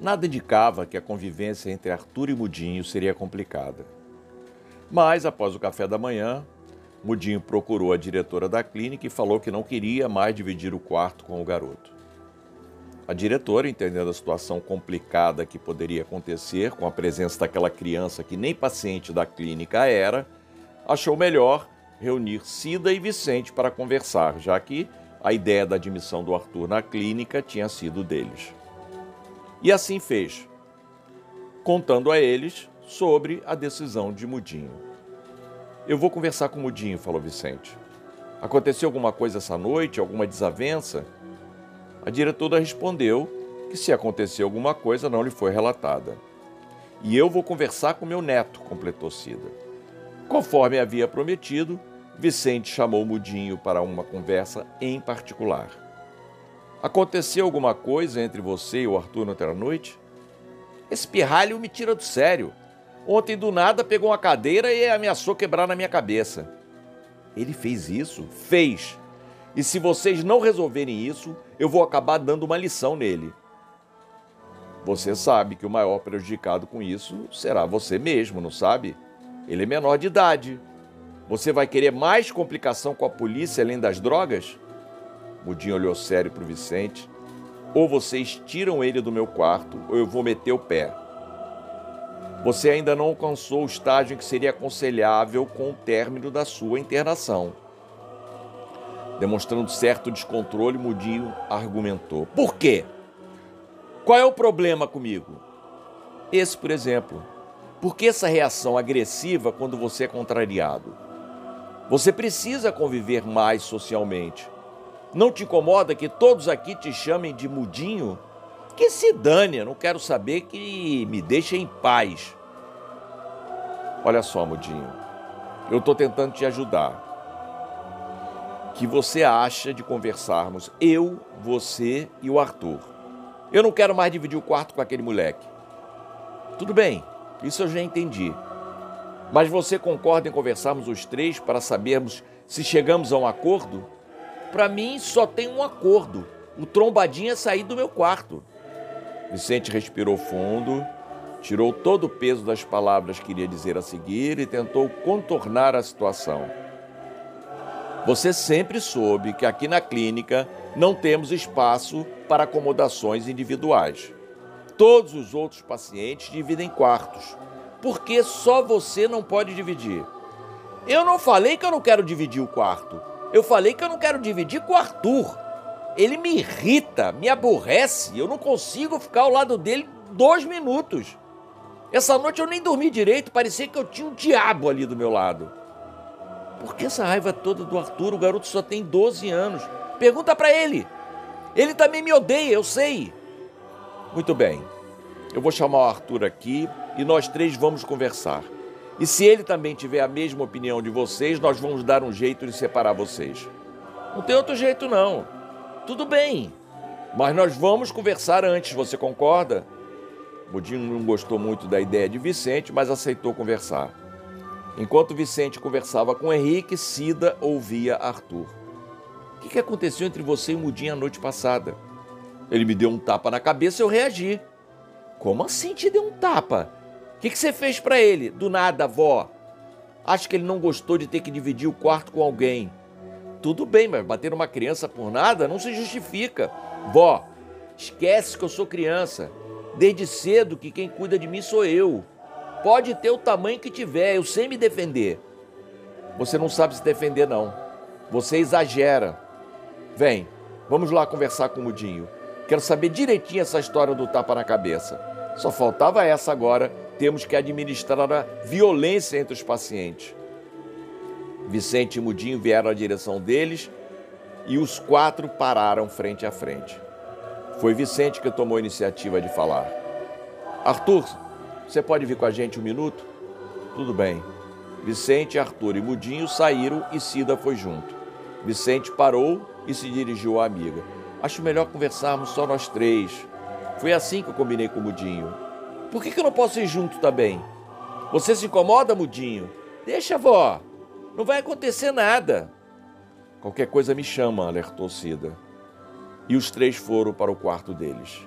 Nada indicava que a convivência entre Arthur e Mudinho seria complicada. Mas, após o café da manhã, Mudinho procurou a diretora da clínica e falou que não queria mais dividir o quarto com o garoto. A diretora, entendendo a situação complicada que poderia acontecer com a presença daquela criança que nem paciente da clínica era, achou melhor reunir Cida e Vicente para conversar, já que a ideia da admissão do Arthur na clínica tinha sido deles. E assim fez, contando a eles sobre a decisão de Mudinho. Eu vou conversar com Mudinho, falou Vicente. Aconteceu alguma coisa essa noite, alguma desavença? A diretora respondeu que se aconteceu alguma coisa não lhe foi relatada. E eu vou conversar com meu neto, completou Cida. Conforme havia prometido, Vicente chamou Mudinho para uma conversa em particular. Aconteceu alguma coisa entre você e o Arthur outra noite? Esse pirralho me tira do sério. Ontem do nada pegou uma cadeira e ameaçou quebrar na minha cabeça. Ele fez isso? Fez. E se vocês não resolverem isso, eu vou acabar dando uma lição nele. Você sabe que o maior prejudicado com isso será você mesmo, não sabe? Ele é menor de idade. Você vai querer mais complicação com a polícia além das drogas? Mudinho olhou sério para o Vicente. Ou vocês tiram ele do meu quarto, ou eu vou meter o pé. Você ainda não alcançou o estágio em que seria aconselhável com o término da sua internação. Demonstrando certo descontrole, Mudinho argumentou. Por quê? Qual é o problema comigo? Esse, por exemplo. Por que essa reação agressiva quando você é contrariado? Você precisa conviver mais socialmente. Não te incomoda que todos aqui te chamem de mudinho? Que se dane, eu não quero saber que me deixem em paz. Olha só, mudinho, eu estou tentando te ajudar que você acha de conversarmos eu, você e o Arthur. Eu não quero mais dividir o quarto com aquele moleque. Tudo bem, isso eu já entendi. Mas você concorda em conversarmos os três para sabermos se chegamos a um acordo? Para mim só tem um acordo: o trombadinha sair do meu quarto. Vicente respirou fundo, tirou todo o peso das palavras que iria dizer a seguir e tentou contornar a situação. Você sempre soube que aqui na clínica não temos espaço para acomodações individuais. Todos os outros pacientes dividem quartos. Por que só você não pode dividir? Eu não falei que eu não quero dividir o quarto. Eu falei que eu não quero dividir com o Arthur. Ele me irrita, me aborrece. Eu não consigo ficar ao lado dele dois minutos. Essa noite eu nem dormi direito, parecia que eu tinha um diabo ali do meu lado. Por que essa raiva toda do Arthur? O garoto só tem 12 anos. Pergunta para ele. Ele também me odeia, eu sei. Muito bem. Eu vou chamar o Arthur aqui e nós três vamos conversar. E se ele também tiver a mesma opinião de vocês, nós vamos dar um jeito de separar vocês. Não tem outro jeito, não. Tudo bem. Mas nós vamos conversar antes, você concorda? Budinho não gostou muito da ideia de Vicente, mas aceitou conversar. Enquanto Vicente conversava com Henrique, Cida ouvia Arthur. O que aconteceu entre você e Mudinho a noite passada? Ele me deu um tapa na cabeça e eu reagi. Como assim te deu um tapa? Que, que você fez para ele? Do nada, vó. Acho que ele não gostou de ter que dividir o quarto com alguém. Tudo bem, mas bater uma criança por nada não se justifica. Vó, esquece que eu sou criança. Desde cedo que quem cuida de mim sou eu. Pode ter o tamanho que tiver, eu sei me defender. Você não sabe se defender, não. Você exagera. Vem, vamos lá conversar com o Mudinho. Quero saber direitinho essa história do tapa na cabeça. Só faltava essa agora. Temos que administrar a violência entre os pacientes. Vicente e Mudinho vieram à direção deles e os quatro pararam frente a frente. Foi Vicente que tomou a iniciativa de falar. Arthur, você pode vir com a gente um minuto? Tudo bem. Vicente, Arthur e Mudinho saíram e Cida foi junto. Vicente parou e se dirigiu à amiga. Acho melhor conversarmos só nós três. Foi assim que eu combinei com o Mudinho. Por que, que eu não posso ir junto também? Você se incomoda, Mudinho? Deixa, vó. Não vai acontecer nada. Qualquer coisa me chama, alertou Cida. E os três foram para o quarto deles.